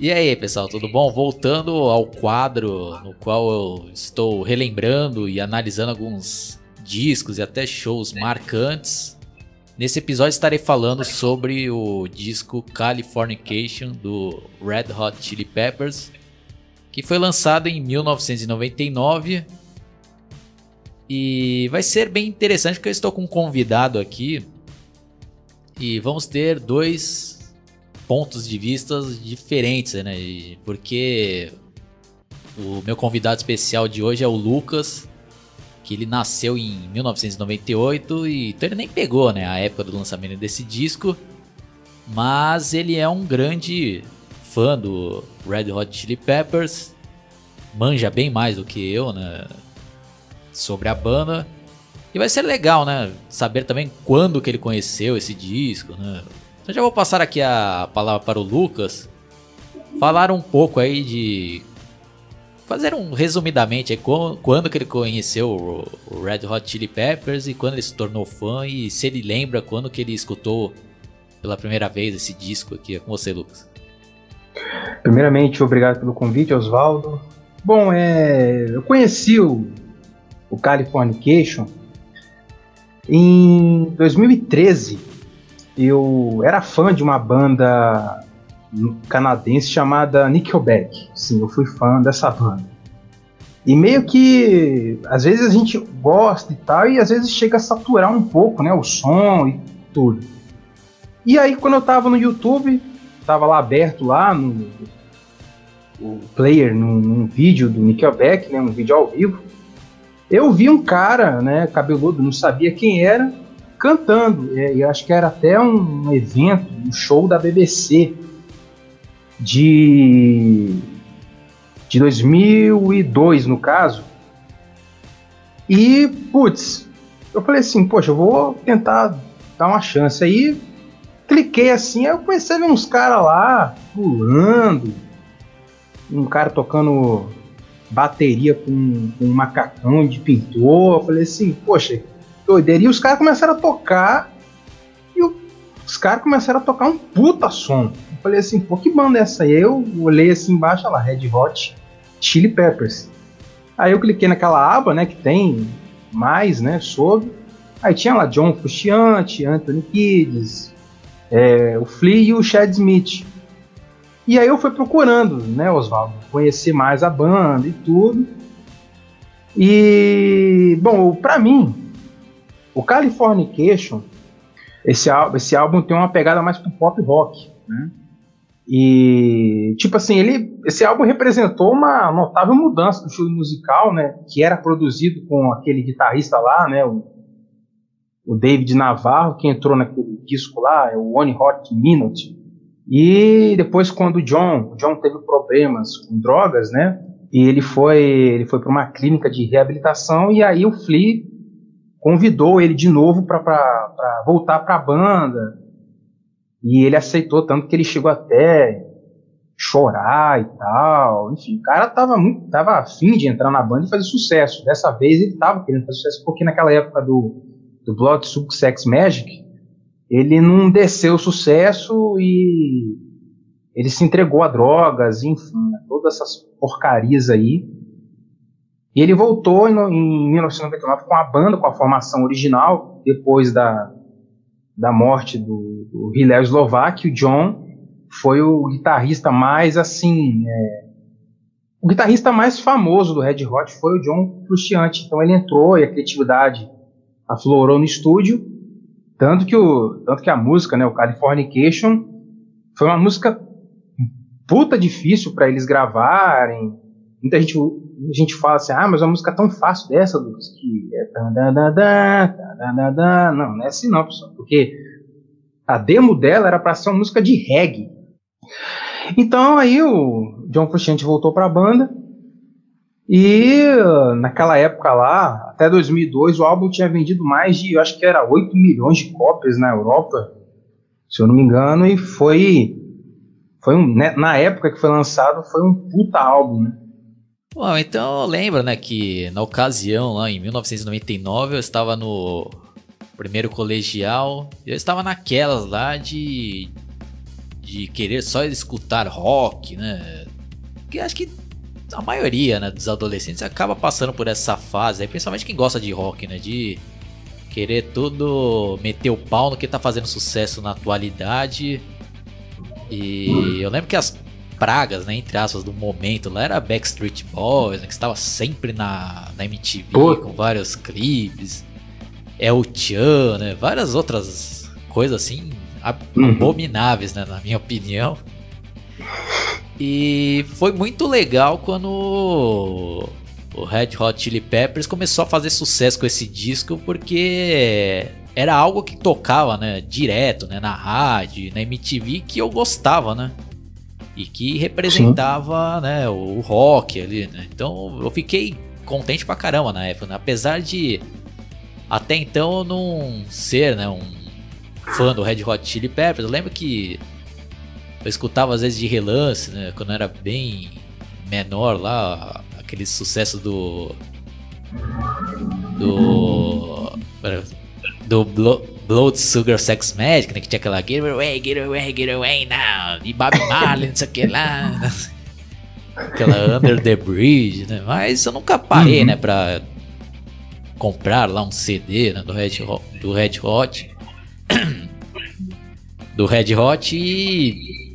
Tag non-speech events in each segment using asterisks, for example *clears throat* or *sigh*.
E aí, pessoal, tudo bom? Voltando ao quadro no qual eu estou relembrando e analisando alguns discos e até shows marcantes. Nesse episódio estarei falando sobre o disco Californication do Red Hot Chili Peppers, que foi lançado em 1999. E vai ser bem interessante porque eu estou com um convidado aqui e vamos ter dois pontos de vistas diferentes, né? Porque o meu convidado especial de hoje é o Lucas, que ele nasceu em 1998 e então ele nem pegou, né, a época do lançamento desse disco, mas ele é um grande fã do Red Hot Chili Peppers, manja bem mais do que eu, né, sobre a banda. E vai ser legal, né, saber também quando que ele conheceu esse disco, né? Então já vou passar aqui a palavra para o Lucas. Falar um pouco aí de. Fazer um resumidamente aí, qu- quando que ele conheceu o o Red Hot Chili Peppers e quando ele se tornou fã e se ele lembra quando que ele escutou pela primeira vez esse disco aqui. É com você, Lucas. Primeiramente, obrigado pelo convite, Oswaldo. Bom, é, eu conheci o, o Californication em 2013. Eu era fã de uma banda canadense chamada Nickelback. Sim, eu fui fã dessa banda. E meio que às vezes a gente gosta e tal, e às vezes chega a saturar um pouco, né, o som e tudo. E aí quando eu tava no YouTube, tava lá aberto lá no o player num, num vídeo do Nickelback, né, um vídeo ao vivo, eu vi um cara, né, cabeludo, não sabia quem era, cantando. É, eu acho que era até um evento, um show da BBC de de 2002 no caso. E putz, eu falei assim, poxa, eu vou tentar dar uma chance. Aí cliquei assim, aí eu comecei a ver uns caras lá pulando, um cara tocando bateria com, com um macacão de pintor. Eu falei assim, poxa, doideira. E os caras começaram a tocar e os caras começaram a tocar um puta som. Eu falei assim, pô, que banda é essa aí? Eu olhei assim embaixo, olha lá, Red Hot Chili Peppers. Aí eu cliquei naquela aba, né, que tem mais, né, sobre. Aí tinha lá John Frusciante, Anthony Kiedis, é, o Flea e o Chad Smith. E aí eu fui procurando, né, Oswaldo, conhecer mais a banda e tudo. E, bom, pra mim, o Californication, esse, ál- esse álbum tem uma pegada mais pro pop rock, né? E, tipo assim, ele, esse álbum representou uma notável mudança do estilo musical, né? Que era produzido com aquele guitarrista lá, né? O, o David Navarro, que entrou naquele disco lá, é o One Hot Minute. E depois, quando o John, o John teve problemas com drogas, né? E ele foi, ele foi para uma clínica de reabilitação e aí o Flea convidou ele de novo para voltar para a banda. E ele aceitou tanto que ele chegou até chorar e tal. Enfim, o cara tava muito, tava afim de entrar na banda e fazer sucesso. Dessa vez ele tava querendo fazer sucesso porque naquela época do, do Blood Suck Sex Magic ele não desceu o sucesso e ele se entregou a drogas, enfim, todas essas porcarias aí. E ele voltou em, em 1999 com a banda, com a formação original, depois da, da morte do, do Hillel Slovak, o John foi o guitarrista mais assim. É, o guitarrista mais famoso do Red Hot foi o John Frusciante. Então ele entrou e a criatividade aflorou no estúdio. Tanto que, o, tanto que a música, né, o Californication, foi uma música puta difícil para eles gravarem. Muita gente, a gente fala assim, ah, mas uma música tão fácil dessa, Lucas, que é. Não, não é assim não, pessoal. Porque a demo dela era para ser uma música de reggae. Então aí o John Frusciante voltou para a banda e naquela época lá, até 2002, o álbum tinha vendido mais de, eu acho que era 8 milhões de cópias na Europa, se eu não me engano, e foi, foi um, né, na época que foi lançado, foi um puta álbum, né? Bom, então lembra, né, que na ocasião, lá em 1999, eu estava no primeiro colegial, eu estava naquelas lá de de querer só escutar rock, né? Que acho que a maioria né, dos adolescentes acaba passando por essa fase, aí, principalmente quem gosta de rock, né? De querer tudo meter o pau no que tá fazendo sucesso na atualidade. E eu lembro que as pragas, né, entre aspas, do momento lá era Backstreet Boys, né, que estava sempre na, na MTV com vários clipes. É o Chan, né? Várias outras coisas assim uhum. abomináveis, né, na minha opinião. E foi muito legal quando o Red Hot Chili Peppers começou a fazer sucesso com esse disco, porque era algo que tocava, né, direto, né, na rádio, na MTV, que eu gostava, né? E que representava, Sim. né, o rock ali, né? Então eu fiquei contente pra caramba na época, né? apesar de até então não ser, né, um fã do Red Hot Chili Peppers. Eu lembro que eu escutava às vezes de relance, né? Quando eu era bem menor lá, aquele sucesso do. Do. Do Blood Sugar Sex Magic, né? Que tinha aquela Get away, get away, get away now. E Bob Marley, não sei o que lá. *laughs* Aquela Under the Bridge, né? Mas eu nunca parei, uhum. né? Pra comprar lá um CD né, do, Red Hot, do Red Hot. *clears throat* do Red Hot e,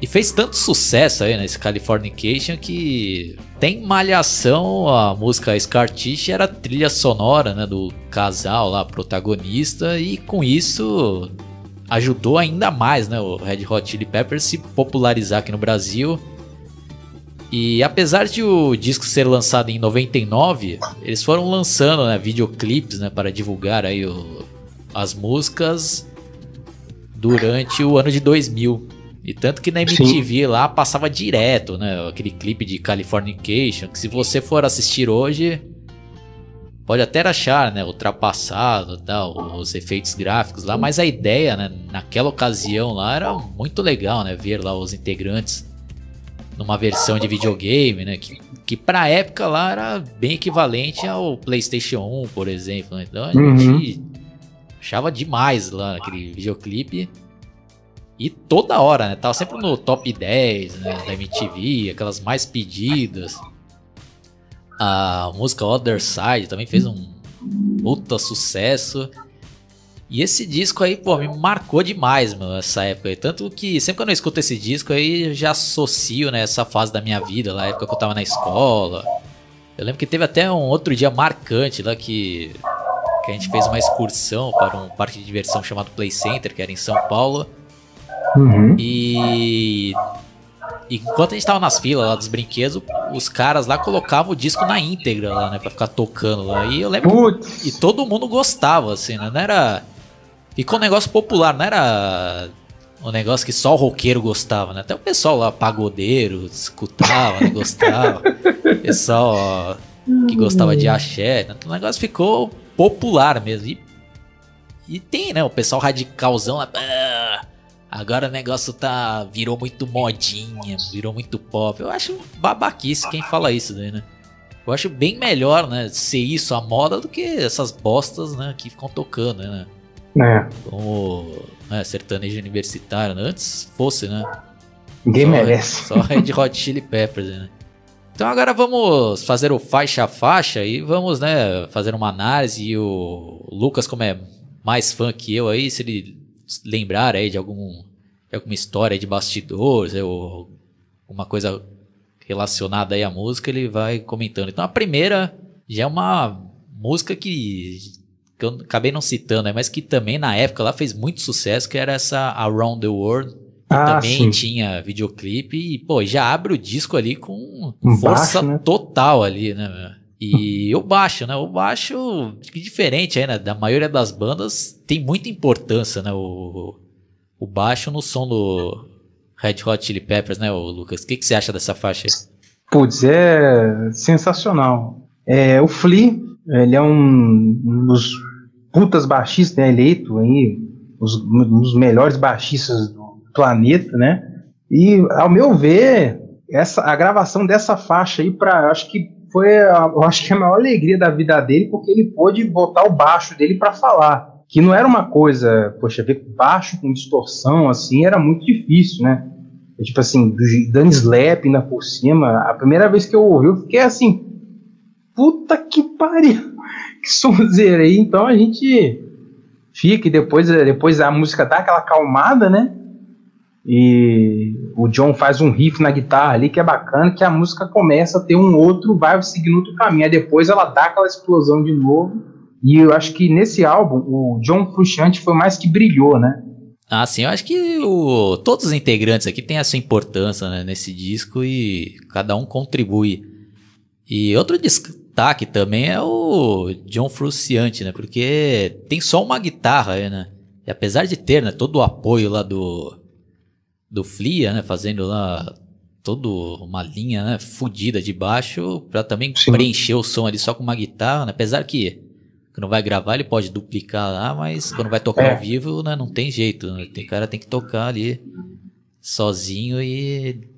e fez tanto sucesso aí nesse Californication que tem malhação, a música Scar Tissue era trilha sonora né, do casal lá, protagonista, e com isso ajudou ainda mais né, o Red Hot Chili Peppers se popularizar aqui no Brasil. E apesar de o disco ser lançado em 99, eles foram lançando né, videoclipes né, para divulgar aí o, as músicas durante o ano de 2000. E tanto que na MTV Sim. lá passava direto, né? Aquele clipe de Californication, que se você for assistir hoje, pode até achar, né? Ultrapassado, tal, os efeitos gráficos lá, mas a ideia, né? Naquela ocasião lá era muito legal, né? Ver lá os integrantes numa versão de videogame, né? Que, que pra época lá era bem equivalente ao PlayStation 1, por exemplo. Né? Então a uhum. gente Achava demais lá aquele videoclipe. E toda hora, né? Tava sempre no top 10 né, da MTV, aquelas mais pedidas. A música Other Side também fez um puta sucesso. E esse disco aí, pô, me marcou demais, mano, essa época aí. Tanto que sempre que eu escuto esse disco aí, já associo, né, essa fase da minha vida, lá, época que eu tava na escola. Eu lembro que teve até um outro dia marcante lá que que a gente fez uma excursão para um parque de diversão chamado Play Center, que era em São Paulo. Uhum. E... e enquanto a gente tava nas filas lá dos brinquedos, os caras lá colocavam o disco na íntegra lá, né, para ficar tocando lá. E eu lembro que, e todo mundo gostava assim, né? Não era ficou um negócio popular, não era um negócio que só o roqueiro gostava, né? Até o pessoal lá, pagodeiro, escutava, né? gostava. *laughs* pessoal que gostava de axé. Né? O negócio ficou popular mesmo. E, e tem, né? O pessoal radicalzão lá. Agora o negócio tá. virou muito modinha, virou muito pop. Eu acho babaquice quem fala isso daí, né? Eu acho bem melhor, né? Ser isso a moda do que essas bostas, né? Que ficam tocando, né? É. Como né, sertanejo universitário, né? Antes fosse, né? Ninguém Só- merece. Só Red Hot Chili Peppers, né? Então agora vamos fazer o faixa a faixa e vamos, né, fazer uma análise. E o Lucas, como é mais fã que eu aí, se ele lembrar aí de algum de alguma história de bastidores ou alguma coisa relacionada aí à música, ele vai comentando. Então a primeira já é uma música que, que eu acabei não citando, né, mas que também na época lá fez muito sucesso, que era essa Around the World. que Ah, também sim. tinha videoclipe e, pô, já abre o disco ali com Um força baixo, né? total ali, né? E o baixo, né? O baixo, diferente aí, né? Da maioria das bandas, tem muita importância, né? O, o baixo no som do Red Hot Chili Peppers, né, Lucas? O que, que você acha dessa faixa aí? Putz, é sensacional. É, o Flea, ele é um, um dos putas baixistas, né, eleito aí, os- um dos melhores baixistas do planeta, né? E, ao meu ver, essa, a gravação dessa faixa aí, pra, acho que foi eu acho que a maior alegria da vida dele, porque ele pôde botar o baixo dele pra falar. Que não era uma coisa, poxa, ver baixo com distorção, assim, era muito difícil, né? Tipo assim, do- dando slap ainda por cima. A primeira vez que eu ouvi, eu fiquei assim, puta que pariu, *laughs* que sonzeira aí. Então a gente fica e depois, depois a música dá aquela acalmada, né? E o John faz um riff na guitarra ali que é bacana, que a música começa a ter um outro, vai seguindo outro caminho. Aí depois ela dá aquela explosão de novo. E eu acho que nesse álbum, o John Frusciante foi mais que brilhou, né? Ah, sim, eu acho que o, todos os integrantes aqui têm a sua importância né, nesse disco e cada um contribui. E outro destaque também é o John Frusciante, né? Porque tem só uma guitarra né? E apesar de ter né, todo o apoio lá do, do Flia, né? Fazendo lá toda uma linha né, fodida de baixo pra também Sim. preencher o som ali só com uma guitarra, né? Apesar que quando vai gravar ele pode duplicar lá, mas quando vai tocar É. ao vivo, né, não tem jeito. Né? Tem cara tem que tocar ali sozinho e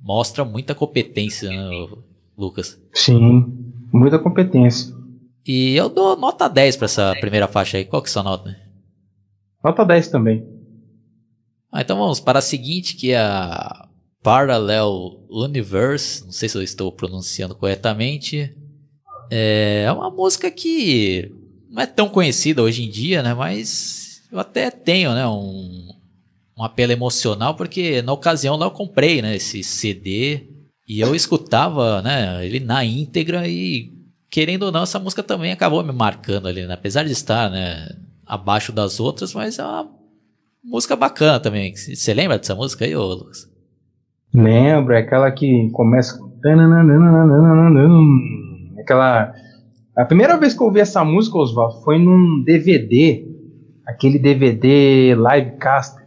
mostra muita competência, né, o Lucas. Sim, muita competência. E eu dou nota 10 pra essa primeira faixa aí. Qual que é a sua nota? Nota 10 também. Ah, então vamos para a seguinte, que é a Parallel Universe. Não sei se eu estou pronunciando corretamente. É uma música que não é tão conhecida hoje em dia, né? Mas eu até tenho, né? Um, um apelo emocional, porque na ocasião lá eu comprei, né? Esse CD e eu escutava, né? Ele na íntegra e querendo ou não, essa música também acabou me marcando ali, né? Apesar de estar, né? Abaixo das outras, mas é uma música bacana também. Você lembra dessa música aí, ô Lucas? Lembro, é aquela que começa com. Aquela. A primeira vez que eu ouvi essa música, Oswaldo, foi num DVD, aquele DVD Livecast.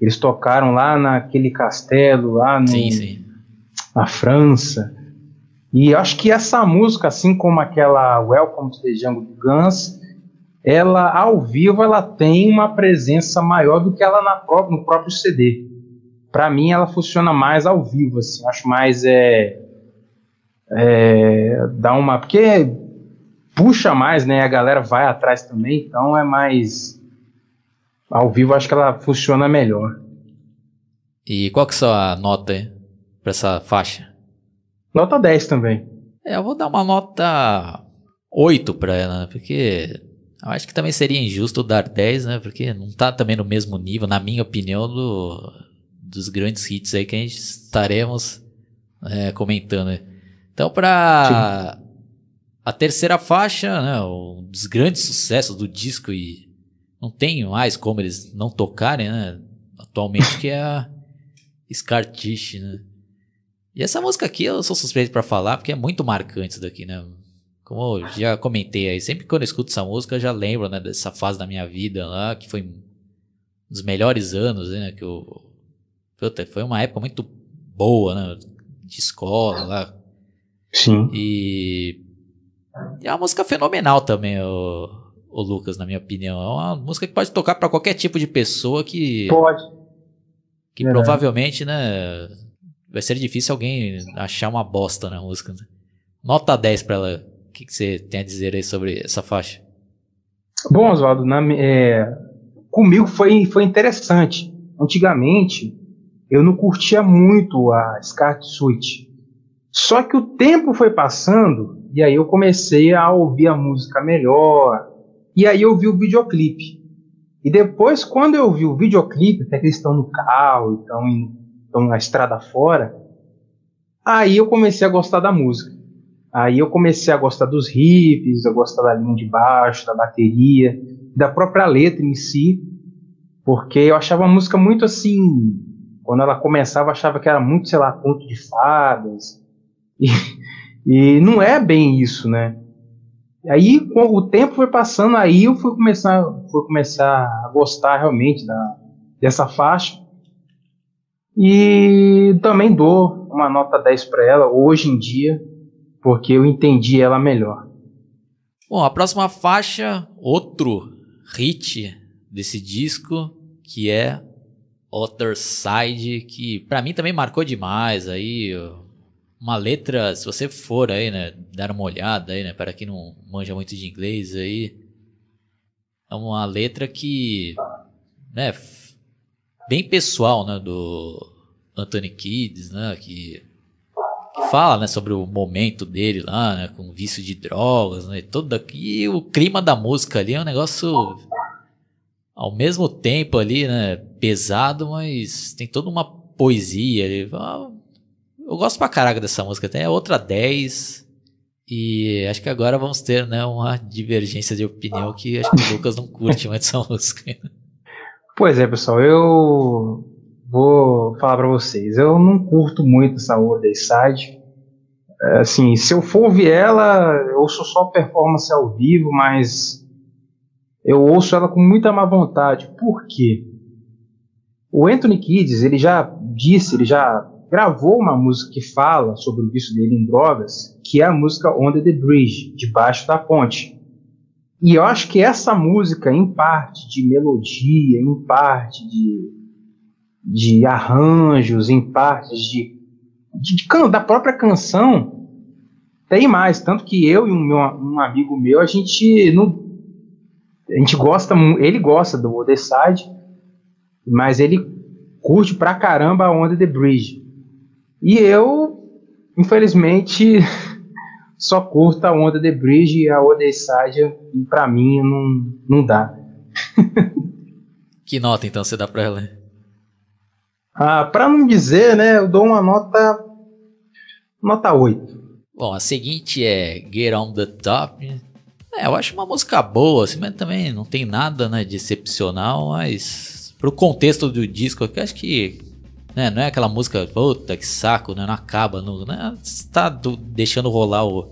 Eles tocaram lá naquele castelo, lá no, Sim, sim. na França. E acho que essa música, assim como aquela Welcome to the Jungle Guns, ela ao vivo ela tem uma presença maior do que ela na pró- no próprio CD. Pra mim ela funciona mais ao vivo, assim, acho mais é, é dá uma porque puxa mais, né? A galera vai atrás também, então é mais ao vivo acho que ela funciona melhor. E qual que é a sua nota aí pra essa faixa? Nota 10 também. É, eu vou dar uma nota 8 pra ela? Porque eu acho que também seria injusto dar 10, né? Porque não tá também no mesmo nível, na minha opinião, do, dos grandes hits aí que a gente estaremos é, comentando. né? Então, pra a terceira faixa, né? Um dos grandes sucessos do disco e não tem mais como eles não tocarem, né? Atualmente, que é a Scar Tissue, né? E essa música aqui eu sou suspeito pra falar porque é muito marcante isso daqui, né? Como eu já comentei aí, sempre que eu escuto essa música eu já lembro, né, dessa fase da minha vida lá, que foi um dos melhores anos, né, que eu... Puta, foi uma época muito boa, né, de escola lá. Sim. E... e é uma música fenomenal também, o, o Lucas, na minha opinião. É uma música que pode tocar pra qualquer tipo de pessoa que... Pode. Que Verdade. provavelmente, né, vai ser difícil alguém achar uma bosta na música. né? Nota 10 pra ela. Que, que você tem a dizer aí sobre essa faixa? Bom, Oswaldo, é, comigo foi, foi interessante. Antigamente, eu não curtia muito a Scarlet Suite. Só que o tempo foi passando e aí eu comecei a ouvir a música melhor. E aí eu vi o videoclipe. E depois, quando eu vi o videoclipe, até que eles estão no carro, estão, estão na estrada fora, aí eu comecei a gostar da música. Aí eu comecei a gostar dos riffs, a gostar da linha de baixo, da bateria, da própria letra em si, porque eu achava a música muito assim. Quando ela começava, eu achava que era muito, sei lá, conto de fadas. *laughs* E, e não é bem isso, né? Aí, o tempo foi passando, aí eu fui começar, fui começar a gostar realmente da, dessa faixa. E também dou uma nota 10 para ela hoje em dia, porque eu entendi ela melhor. Bom, a próxima faixa, outro hit desse disco, que é Other Side, que para mim também marcou demais aí, uma letra, se você for aí, né, dar uma olhada aí, né, para quem não manja muito de inglês aí, é uma letra que, né, bem pessoal, né, do Anthony Kidd, né, que, fala, né, sobre o momento dele lá, né, com vício de drogas, né, todo aqui, e o clima da música ali é um negócio ao mesmo tempo ali, né, pesado, mas tem toda uma poesia ali, eu gosto pra caraca dessa música. Tem outra 10. E acho que agora vamos ter né, uma divergência de opinião que acho que o Lucas não curte muito essa *laughs* música. Pois é, pessoal, eu vou falar para vocês. Eu não curto muito essa Old Side. É, assim, se eu for ouvir ela, eu ouço só performance ao vivo, mas eu ouço ela com muita má vontade. Por quê? O Anthony Kids, ele já disse, ele já gravou uma música que fala sobre o vício dele em drogas, que é a música Under the Bridge, debaixo da ponte. E eu acho que essa música, em parte de melodia, em parte de, de arranjos, em parte de, de, de da própria canção, tem mais. Tanto que eu e um, meu, um amigo meu, a gente não. A gente gosta, ele gosta do Other Side, mas ele curte pra caramba a Under the Bridge. E eu, infelizmente, *laughs* só curto a onda de Bridge e a Odeissage, e pra mim não, não dá. *laughs* que nota então você dá pra ela? Ah, pra não dizer, né, eu dou uma nota. Nota 8. Bom, a seguinte é Get On The Top. É, eu acho uma música boa, assim, mas também não tem nada né, de excepcional, mas pro contexto do disco, eu acho que né? Não é aquela música, puta que saco, né? Não acaba, não, né? Tá do, deixando rolar o,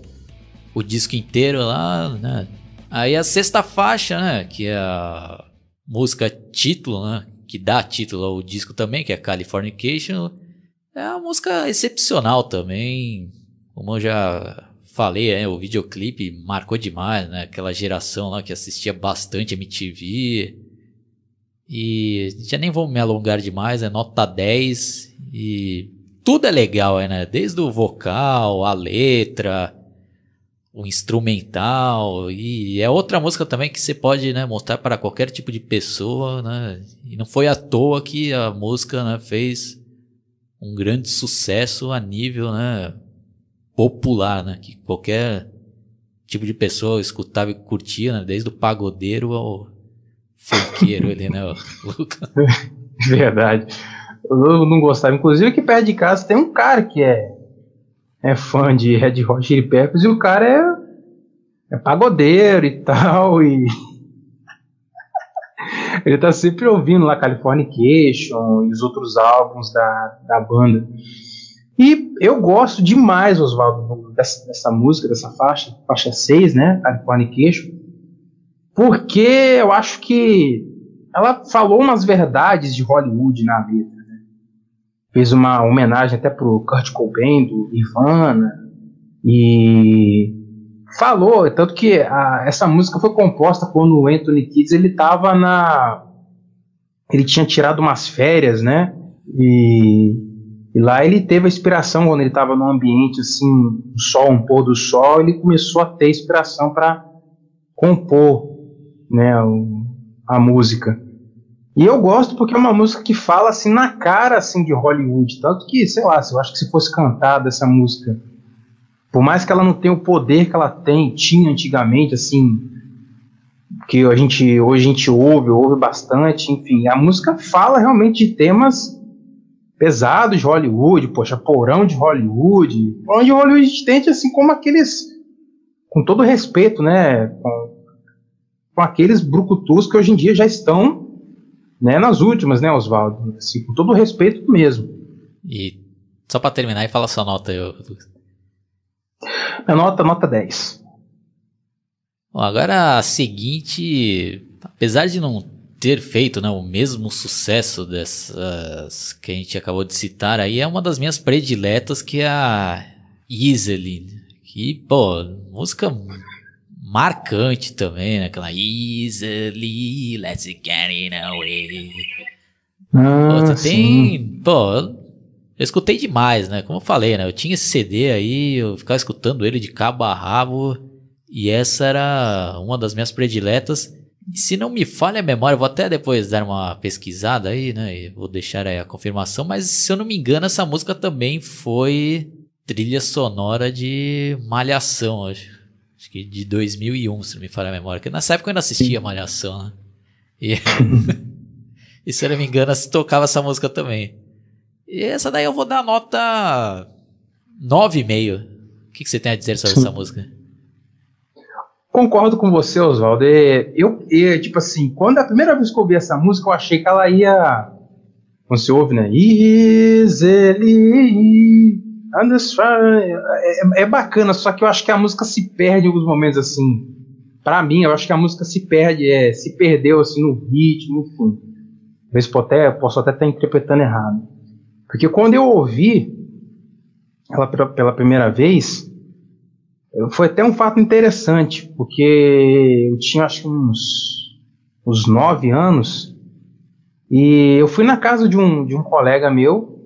o disco inteiro lá, né? Aí a sexta faixa, né? Que é a música título, né? Que dá título ao disco também, que é Californication. É uma música excepcional também. Como eu já falei, é, o videoclipe marcou demais, né? Aquela geração lá que assistia bastante MTV. E já nem vou me alongar demais, é nota 10 e tudo é legal, né? Desde o vocal, a letra, o instrumental e é outra música também que você pode né, mostrar para qualquer tipo de pessoa, né? E não foi à toa que a música né, fez um grande sucesso a nível né, popular, né? Que qualquer tipo de pessoa escutava e curtia, né? Desde o pagodeiro ao funkeiro né? *laughs* Verdade. Eu não gostava. Inclusive, aqui perto de casa tem um cara que é, é fã de Red Hot Chili Peppers e o cara é, é pagodeiro e tal. E *laughs* ele tá sempre ouvindo lá Californication e os outros álbuns da, da banda. E eu gosto demais, Oswaldo, dessa, dessa música, dessa faixa, faixa 6, né? Californication porque eu acho que ela falou umas verdades de Hollywood na letra. Fez uma homenagem até pro Kurt Cobain do Nirvana e falou tanto que a, essa música foi composta quando o Anthony Kidd ele estava na ele tinha tirado umas férias, né? E, e lá ele teve a inspiração quando ele estava num ambiente assim, um sol, um pôr do sol, ele começou a ter inspiração para compor né, a música. E eu gosto porque é uma música que fala assim na cara assim de Hollywood, tanto que, sei lá, eu acho que se fosse cantada essa música, por mais que ela não tenha o poder que ela tem, tinha antigamente, assim, que a gente hoje a gente ouve, ouve bastante, enfim, a música fala realmente de temas pesados de Hollywood, poxa, porão de Hollywood, porão de Hollywood tente assim como aqueles, com todo respeito, né, com, com aqueles brucutus que hoje em dia já estão, né, nas últimas, né, Oswaldo, assim, com todo respeito mesmo. E só para terminar e fala sua nota aí, Lucas. Minha nota, nota 10. Bom, agora a seguinte, apesar de não ter feito né, o mesmo sucesso dessas que a gente acabou de citar aí, é uma das minhas prediletas que é a Easily. Que, pô, música marcante também, né? Aquela Easily, let's get it away. Ah, pô, tem, pô, eu escutei demais, né? Como eu falei, né? Eu tinha esse CD aí, eu ficava escutando ele de cabo a rabo. E essa era uma das minhas prediletas. E se não me falha a memória, eu vou até depois dar uma pesquisada aí, né? E vou deixar aí a confirmação. Mas se eu não me engano, essa música também foi trilha sonora de Malhação, acho. Acho que de 2001, se não me falha a memória. Porque nessa época eu ainda assistia Malhação, né? E, *laughs* e se eu não me engano, se tocava essa música também. E essa daí eu vou dar nota 9,5. O que, que você tem a dizer sobre essa música? Concordo com você, Oswaldo. É, Eu, é, tipo assim, quando a primeira vez que eu ouvi essa música, eu achei que ela ia. Quando você ouve, né? Easily. Understand. É, é bacana, só que eu acho que a música se perde em alguns momentos, assim. Pra mim, eu acho que a música se perde, é, se perdeu, assim, no ritmo, enfim. Talvez até, posso até estar interpretando errado. Porque quando eu ouvi ela pela, pela primeira vez, foi até um fato interessante, porque eu tinha acho que uns, uns nove anos e eu fui na casa de um, de um colega meu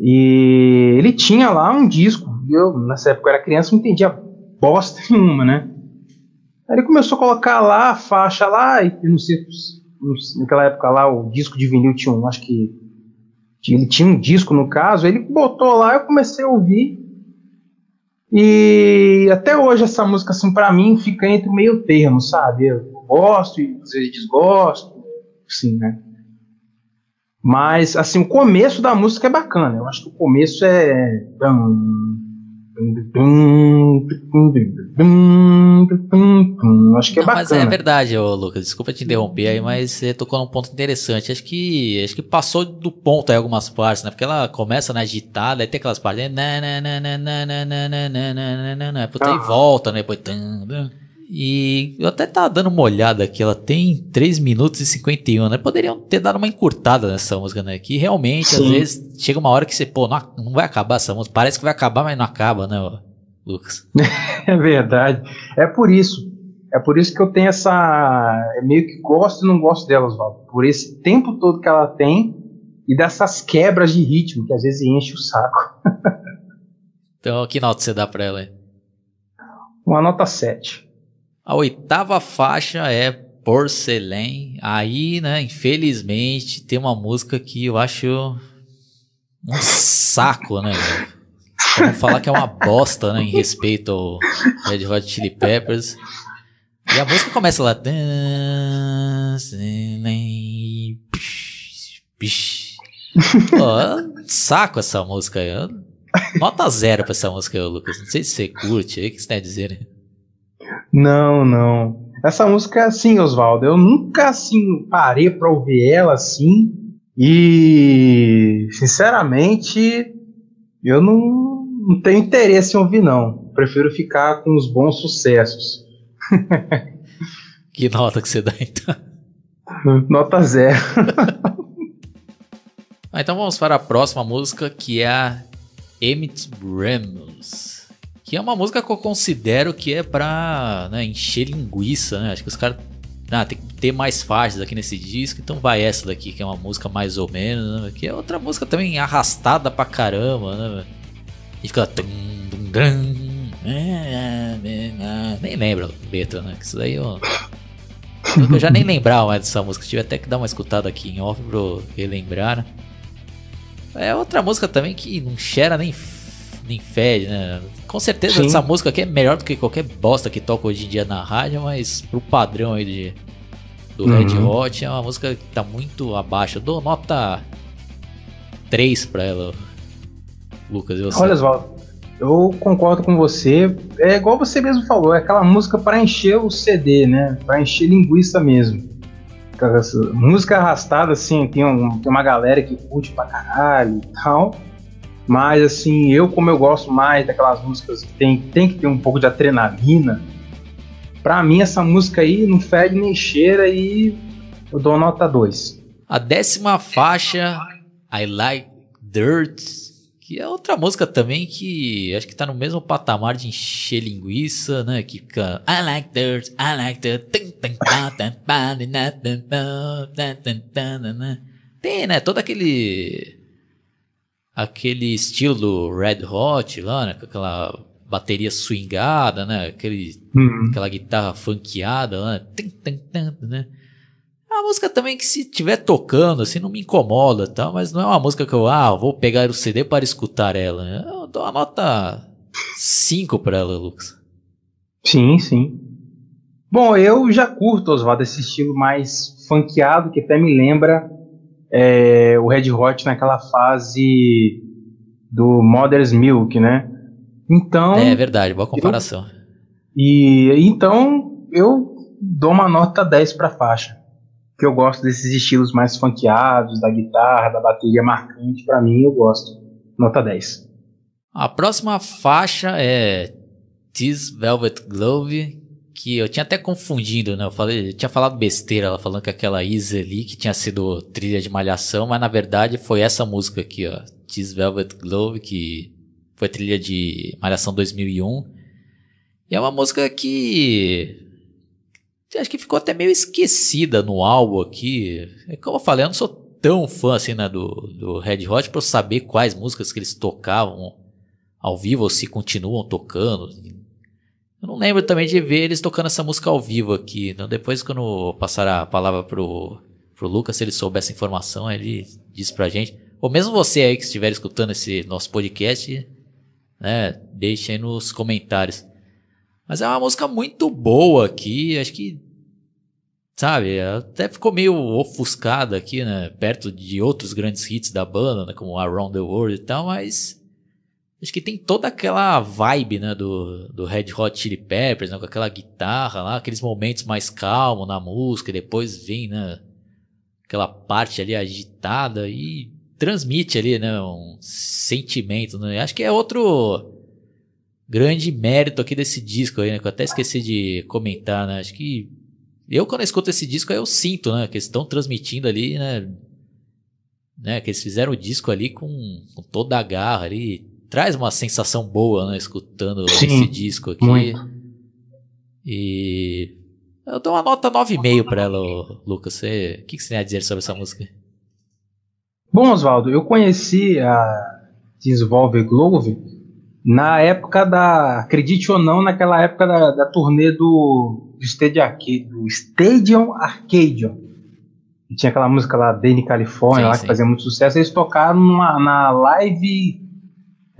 e ele tinha lá um disco. E eu, nessa época eu era criança, não entendia bosta *laughs* nenhuma, né? Aí ele começou a colocar lá a faixa lá, e não sei, naquela época lá o disco de vinil tinha um, acho que ele tinha um disco no caso, ele botou lá, eu comecei a ouvir e até hoje essa música, assim, para mim, fica entre meio termo, sabe? Eu gosto e às vezes desgosto, sim, né? Mas, assim, o começo da música é bacana. Eu acho que o começo é. Acho que é Não, bacana. Mas é verdade, ô, Lucas. Desculpa te interromper aí, mas você tocou num ponto interessante. Acho que acho que passou do ponto aí algumas partes, né? Porque ela começa na agitada, aí tem aquelas partes. Né? né, né, aí volta, né? Depois. E eu até tava dando uma olhada aqui, ela tem 3 minutos e 51, né? Poderiam ter dado uma encurtada nessa música, né? Que realmente, às Sim. vezes, chega uma hora que você, pô, não, não vai acabar essa música. Parece que vai acabar, mas não acaba, né, Lucas? *laughs* É verdade. É por isso. É por isso que eu tenho essa. é meio que gosto e não gosto dela, Oswaldo. Por esse tempo todo que ela tem e dessas quebras de ritmo que às vezes enche o saco. *laughs* Então, que nota você dá pra ela aí? Uma nota 7. A oitava faixa é Porcelain. Aí, né, infelizmente, tem uma música que eu acho um saco, né? Vamos falar que é uma bosta, né, em respeito ao Red Hot Chili Peppers. E a música começa lá. Pô, saco essa música aí. Nota zero pra essa música Lucas. Não sei se você curte aí, o que você tem a dizer, né? Não, não. Essa música é assim, Oswaldo. Eu nunca assim parei pra ouvir ela assim. E sinceramente, eu não, não tenho interesse em ouvir, não. Prefiro ficar com os bons sucessos. *laughs* Que nota que você dá, então? Nota zero. *laughs* Ah, então vamos para a próxima música, que é a Emmett Ramos. Que é uma música que eu considero que é pra né, encher linguiça, né? Acho que os caras. Ah, tem que ter mais faixas aqui nesse disco, então vai essa daqui, que é uma música mais ou menos, né? Que é outra música também arrastada pra caramba, né? E fica. tum, dum, dum, é, é, é, Nem lembro a letra, né? Que isso daí eu. Eu já nem lembrava mais dessa música. Tive até que dar uma escutada aqui em off pra eu relembrar. né? É outra música também que não cheira nem, nem fede, né? Com certeza Sim. essa música aqui é melhor do que qualquer bosta que toca hoje em dia na rádio, mas pro padrão aí de, do Red Uhum. Hot é uma música que tá muito abaixo. Eu dou nota 3 pra ela, Lucas. e você? Olha, Oswaldo, eu concordo com você. É igual você mesmo falou, é aquela música para encher o CD, né? Para encher linguiça mesmo. Música arrastada, assim, tem, um- tem uma galera que curte pra caralho e tal. Mas, assim, eu, como eu gosto mais daquelas músicas que tem, tem que ter um pouco de adrenalina, pra mim essa música aí não fede nem cheira e eu dou nota 2. A décima faixa, I Like Dirt, que é outra música também que acho que tá no mesmo patamar de encher linguiça, né? Que fica I like dirt, I like dirt. tá, tá, tá, tá. Tem, né? Todo aquele. Aquele estilo do Red Hot lá, né? Com aquela bateria swingada, né? Aquele aquela guitarra funkeada lá, tum, tum, tum, né? É uma música também que se tiver tocando, assim, não me incomoda, tá? Mas não é uma música que eu, ah, vou pegar o CD para escutar ela. né? Eu dou uma nota 5 pra ela, Lucas. Sim, sim. Bom, eu já curto, Oswaldo, esse estilo mais funkeado, que até me lembra é, o Red Hot naquela fase do Mother's Milk, né? Então, É verdade, boa comparação. e, então eu dou uma nota 10 pra faixa. Que eu gosto desses estilos mais funkeados, da guitarra, da bateria marcante, pra mim eu gosto. Nota 10. A próxima faixa é This Velvet Glove, que eu tinha até confundido, né? Eu, falei, eu tinha falado besteira, ela falando que aquela Easy ali, que tinha sido trilha de malhação, mas na verdade foi essa música aqui, ó. This Velvet Glove, que foi trilha de Malhação 2001. E é uma música que acho que ficou até meio esquecida no álbum aqui. É como eu falei, eu não sou tão fã assim, né, do, do Red Hot pra eu saber quais músicas que eles tocavam ao vivo ou se continuam tocando. Eu não lembro também de ver eles tocando essa música ao vivo aqui. Então depois quando passar a palavra pro, pro Lucas, se ele souber essa informação, ele diz pra gente. Ou mesmo você aí que estiver escutando esse nosso podcast, né, deixa aí nos comentários. Mas é uma música muito boa aqui, acho que sabe, até ficou meio ofuscada aqui, né, perto de outros grandes hits da banda, né, como Around the World e tal, mas acho que tem toda aquela vibe, né, do, do Red Hot Chili Peppers, né, com aquela guitarra lá, aqueles momentos mais calmos na música, e depois vem, né, aquela parte ali agitada e transmite ali, né, um sentimento, né, acho que é outro grande mérito aqui desse disco aí, né, que eu até esqueci de comentar, né, acho que eu quando escuto esse disco aí eu sinto, né, que eles estão transmitindo ali, né, né, que eles fizeram o disco ali com, com toda a garra ali, traz uma sensação boa, né, escutando Sim, esse disco aqui. muito. E eu dou uma nota 9,5 pra ela, Lucas. Você, o que, que você tem a dizer sobre essa música? Bom, Oswaldo, eu conheci a Disvolve Glove na época da, acredite ou não, naquela época da, da turnê do, do, Stadium Arcade, do Stadium Arcadium. E tinha aquela música lá, Dane California, Sim, lá sim. que fazia muito sucesso. Eles tocaram numa, na live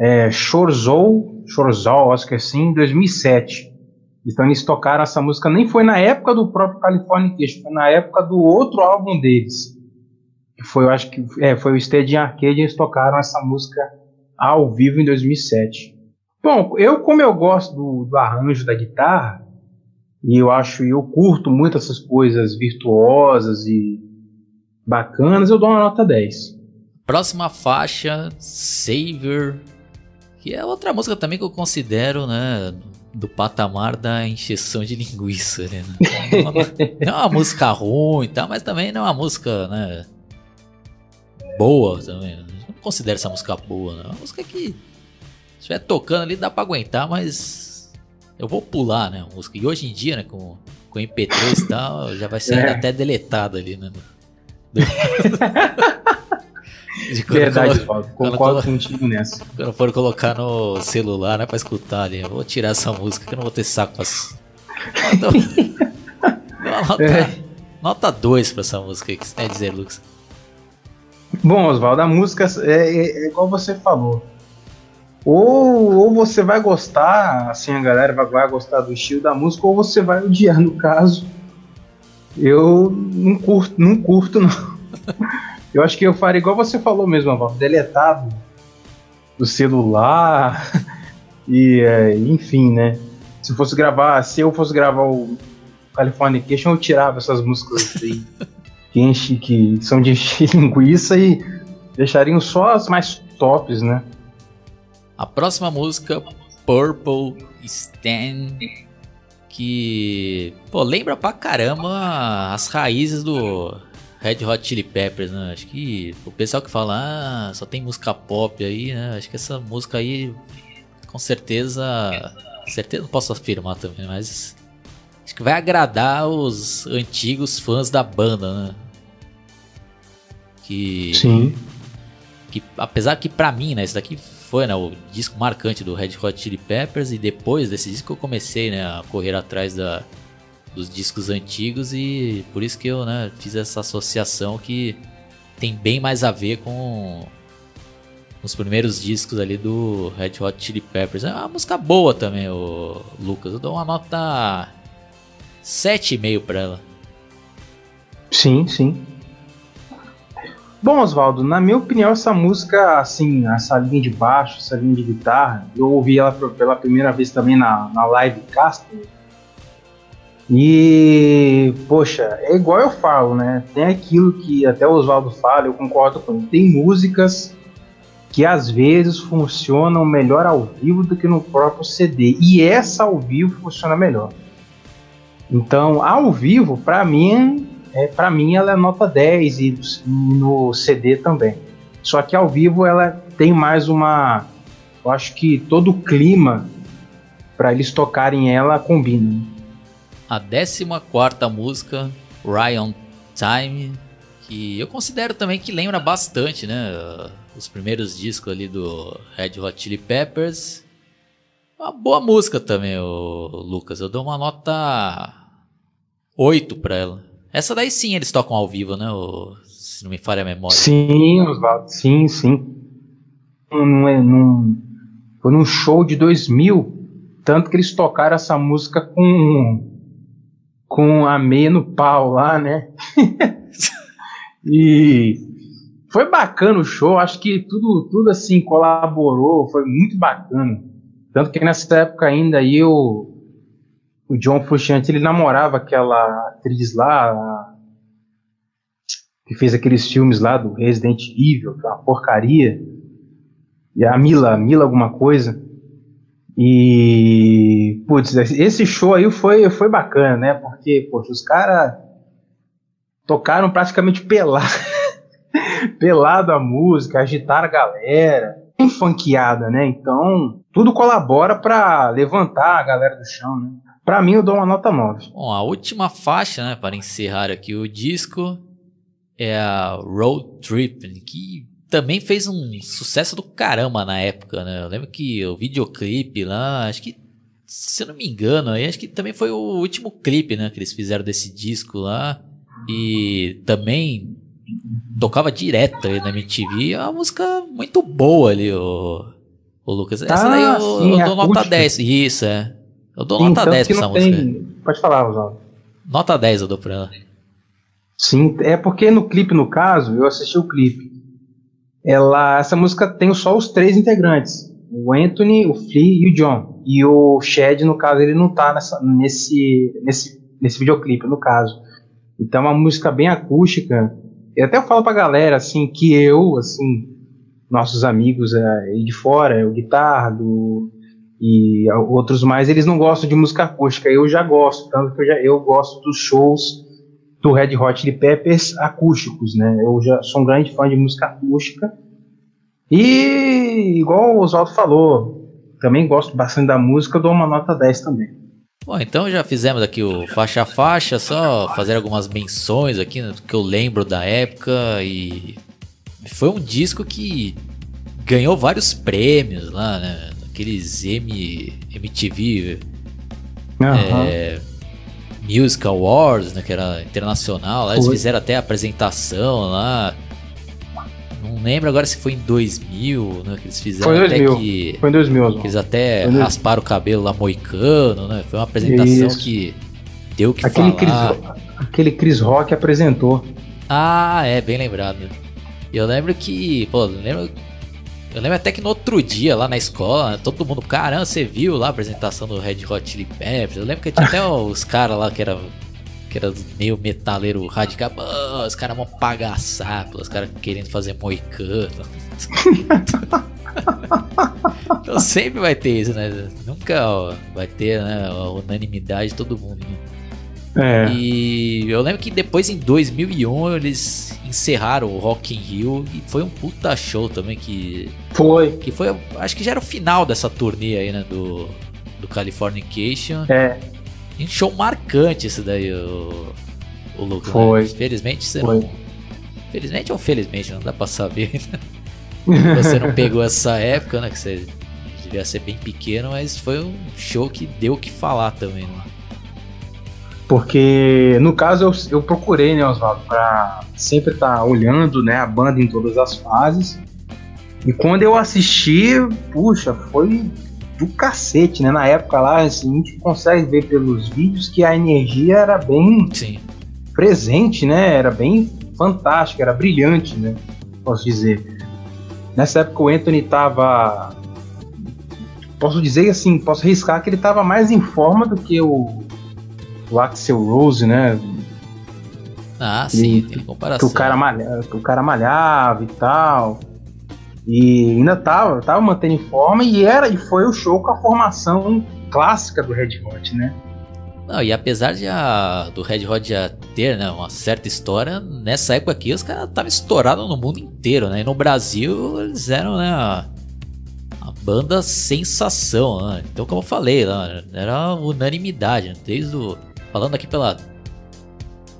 é, Chorzol, Chorzol, acho que é assim, em 2007. Então eles tocaram essa música, nem foi na época do próprio Californication, foi na época do outro álbum deles. Que foi, eu acho que é, foi o Stadium Arcade, eles tocaram essa música ao vivo em 2007. Bom, eu como eu gosto do, do arranjo da guitarra, e eu acho, eu curto muito essas coisas virtuosas e bacanas, eu dou uma nota 10. Próxima faixa, Savior, que é outra música também que eu considero, né, do patamar da encheção de *laughs* linguiça, né? Não, não é uma música ruim e tal, mas também não é uma música, né, boa também. né? Eu não considero essa música boa, né? É uma música que se estiver tocando ali dá pra aguentar, mas eu vou pular, né, a música. E hoje em dia, né, com, com MP3 e tal, já vai ser É. até deletada ali, né? do- *laughs* Verdade, Paulo, concordo contigo nessa. quando for colocar no celular, né, pra escutar ali. Eu vou tirar essa música que eu não vou ter saco pra. Então, *laughs* Nota, É. nota 2 pra essa música que você tem a dizer, Lucas? Bom, Oswaldo, a música é, é- é igual você falou. Ou, ou você vai gostar, assim, a galera vai, vai gostar do estilo da música, ou você vai odiar, no caso. Eu não curto, não curto, não. *laughs* Eu acho que eu faria igual você falou mesmo, Oswaldo, deletado do celular. *laughs* E, é, enfim, né? Se fosse gravar, se eu fosse gravar o Californication, eu tirava essas músicas aí *laughs* que, enche, que são de encher *laughs* linguiça e deixariam só as mais tops, né? A próxima música, Purple Stan, que, pô, lembra pra caramba as raízes do Red Hot Chili Peppers, né? Acho que o pessoal que fala, ah, só tem música pop aí, né? Acho que essa música aí, com certeza, certeza não posso afirmar também, mas acho que vai agradar os antigos fãs da banda, né? Que Sim. que apesar que pra mim, né, esse daqui foi né, o disco marcante do Red Hot Chili Peppers e depois desse disco eu comecei né, a correr atrás da, dos discos antigos e por isso que eu né, fiz essa associação que tem bem mais a ver com os primeiros discos ali do Red Hot Chili Peppers. É uma música boa também, o Lucas. Eu dou uma nota 7,5 pra ela. Sim, sim. Bom, Oswaldo, na minha opinião, essa música, assim, essa linha de baixo, essa linha de guitarra, eu ouvi ela pela primeira vez também na, na live Castle. E, poxa, é igual eu falo, né? Tem aquilo que até o Oswaldo fala, eu concordo com ele. Tem músicas que às vezes funcionam melhor ao vivo do que no próprio CD. E essa ao vivo funciona melhor. Então, ao vivo, pra mim, é, para mim ela é nota 10 e no CD também. Só que ao vivo ela tem mais uma. Eu acho que todo o clima para eles tocarem ela combina. A 14 música, Ryan Time, que eu considero também que lembra bastante, né? Os primeiros discos ali do Red Hot Chili Peppers. Uma boa música também, Lucas. Eu dou uma nota 8 pra ela. Essa daí sim eles tocam ao vivo, né? o- se não me falha a memória. Sim, Oswaldo, sim, sim. Num, é, num- foi num show de 2000, tanto que eles tocaram essa música com com a meia no pau lá, né? *laughs* e foi bacana o show, acho que tudo tudo assim colaborou, foi muito bacana. Tanto que nessa época ainda aí o o John Frusciante ele namorava aquela atriz lá, a- que fez aqueles filmes lá do Resident Evil, que é uma porcaria. E a Mila, Mila alguma coisa. E, putz, esse show aí foi, foi bacana, né? Porque, poxa, os caras tocaram praticamente pelado, *laughs* pelado a música, agitaram a galera, bem funkeada, né? Então, tudo colabora pra levantar a galera do chão, né? Pra mim, eu dou uma nota 9. Bom, a última faixa, né, para encerrar aqui o disco é a Road Trip, que também fez um sucesso do caramba na época, né? Eu lembro que o videoclipe lá, acho que, se eu não me engano, aí acho que também foi o último clipe, né, que eles fizeram desse disco lá. E também tocava direto na MTV, é uma música muito boa ali, o, o Lucas. Essa Ah, daí eu, sim, eu dou nota acústica. 10, isso, é. Eu dou Sim, nota tanto 10 pra que essa música. tem... Pode falar, Oswaldo. Nota 10 eu dou pra ela. Sim, é porque no clipe, no caso, eu assisti o clipe. Ela, essa música tem só os três integrantes: o Anthony, o Flea e o John. E o Shed, no caso, ele não tá nessa, nesse, nesse, nesse videoclipe, no caso. Então é uma música bem acústica. E até eu falo pra galera, assim, que eu, assim, nossos amigos é, aí de fora, o Guitardo e outros mais, eles não gostam de música acústica. Eu já gosto, tanto que eu, já, eu gosto dos shows do Red Hot Chili Peppers acústicos, né? Eu já sou um grande fã de música acústica. E igual o Oswaldo falou, também gosto bastante da música, eu dou uma nota 10 também. Bom, então já fizemos aqui o faixa a faixa, só fazer algumas menções aqui, né, do que eu lembro da época e foi um disco que ganhou vários prêmios lá, né? Aqueles M, MTV Aham. é, Music Awards, né, que era internacional. Lá eles fizeram até a apresentação lá. Não lembro agora se foi em 2000, né, que eles fizeram Foi até 2000. que, Foi em 2000, que eles até rasparam o cabelo lá moicano, né? Foi uma apresentação Isso. que deu o que Aquele Chris, falar. aquele Chris Rock apresentou. Ah, é, bem lembrado. Eu lembro que, pô, lembro, eu lembro até que no outro dia lá na escola, todo mundo, caramba, você viu lá a apresentação do Red Hot Chili Peppers? Eu lembro que tinha até *laughs* os caras lá que era que era meio metaleiro radical, pô, os caras vão pagaçar, pô, os caras querendo fazer moicano. *laughs* então sempre vai ter isso, né? Nunca ó, vai ter né, a unanimidade de todo mundo. Né? É. E eu lembro que depois em 2001 eles encerraram o Rock in Rio e foi um puta show também que Foi. que foi, acho que já era o final dessa turnê aí, né, do do Californication. É. Um show marcante esse daí, o, o Lucas. Foi. Né? Felizmente você Foi. não Felizmente ou felizmente, não dá pra saber. né? *laughs* você não pegou essa época, né, que você devia ser bem pequeno, mas foi um show que deu o que falar também, né? Porque, no caso, eu, eu procurei, né, Oswaldo, pra sempre estar olhando, né, a banda em todas as fases. E quando eu assisti, puxa, foi do cacete, né? Na época lá, assim, a gente consegue ver pelos vídeos que a energia era bem Sim. presente, né? Era bem fantástica, era brilhante, né? Posso dizer. Nessa época o Anthony tava. Posso dizer assim, posso arriscar que ele tava mais em forma do que o, o Axel Rose, né? Ah, sim, Que- tem comparação. Que o cara, malha, que o cara malhava e tal. E ainda tava, tava mantendo em forma e era e foi o show com a formação clássica do Red Hot, né? Não, e apesar de a, do Red Hot já ter né, uma certa história, nessa época aqui os caras estavam estourados no mundo inteiro, né? E no Brasil eles eram né, a, a banda sensação, né? Então, como eu falei, né, era unanimidade, né? desde o. Falando aqui pela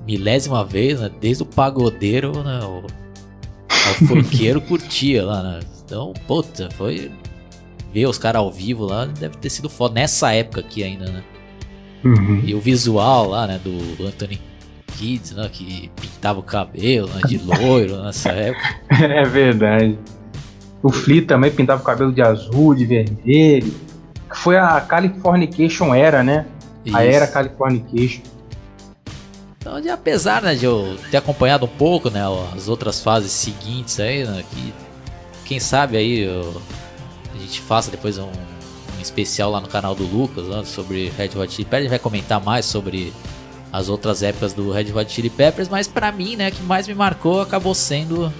milésima vez, né? Desde o pagodeiro, né? O, ao funkeiro *laughs* curtia lá, né? Então, puta, foi. Ver os caras ao vivo lá deve ter sido foda. Nessa época aqui ainda, né? Uhum. E o visual lá, né, do Anthony Kids, né, que pintava o cabelo, né, de loiro *laughs* nessa época. É verdade. O Flea também pintava o cabelo de azul, de vermelho. Foi a Californication era, né? A Isso. era Californication. Então, de, apesar, né, de eu ter acompanhado um pouco, né, as outras fases seguintes aí, né, que quem sabe aí eu- a gente faça depois um, um especial lá no canal do Lucas, né, sobre Red Hot Chili Peppers, a gente vai comentar mais sobre as outras épocas do Red Hot Chili Peppers, mas pra mim, né, que mais me marcou acabou sendo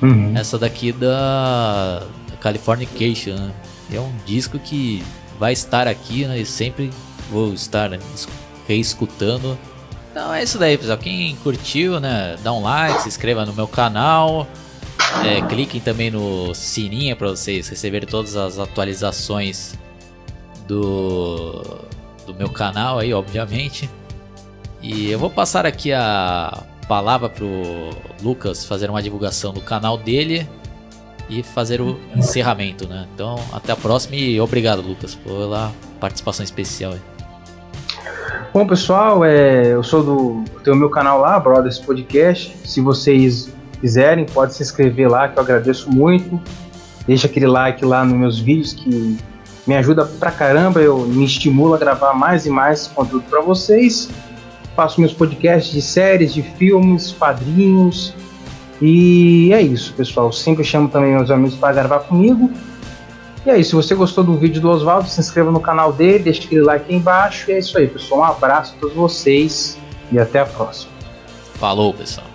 Uhum. essa daqui da da Californication, né? É um disco que vai estar aqui, né? E sempre vou estar es- reescutando. Então é isso daí, pessoal. Quem curtiu, né? Dá um like, se inscreva no meu canal. É, cliquem também no sininho para vocês receberem todas as atualizações do, do meu canal aí, obviamente. E eu vou passar aqui a palavra pro Lucas fazer uma divulgação do canal dele e fazer o encerramento, né? Então, até a próxima e obrigado, Lucas, pela participação especial. aí. Bom, pessoal, é, eu sou do. Tenho o meu canal lá, Brothers Podcast. Se vocês quiserem, pode se inscrever lá, que eu agradeço muito. Deixa aquele like lá nos meus vídeos que me ajuda pra caramba, eu me estimula a gravar mais e mais conteúdo pra vocês. Faço meus podcasts de séries, de filmes, quadrinhos. E é isso, pessoal. Sempre chamo também meus amigos para gravar comigo. E é isso, se você gostou do vídeo do Oswaldo, se inscreva no canal dele, deixa aquele like aí embaixo. E é isso aí, pessoal. Um abraço a todos vocês e até a próxima. Falou, pessoal.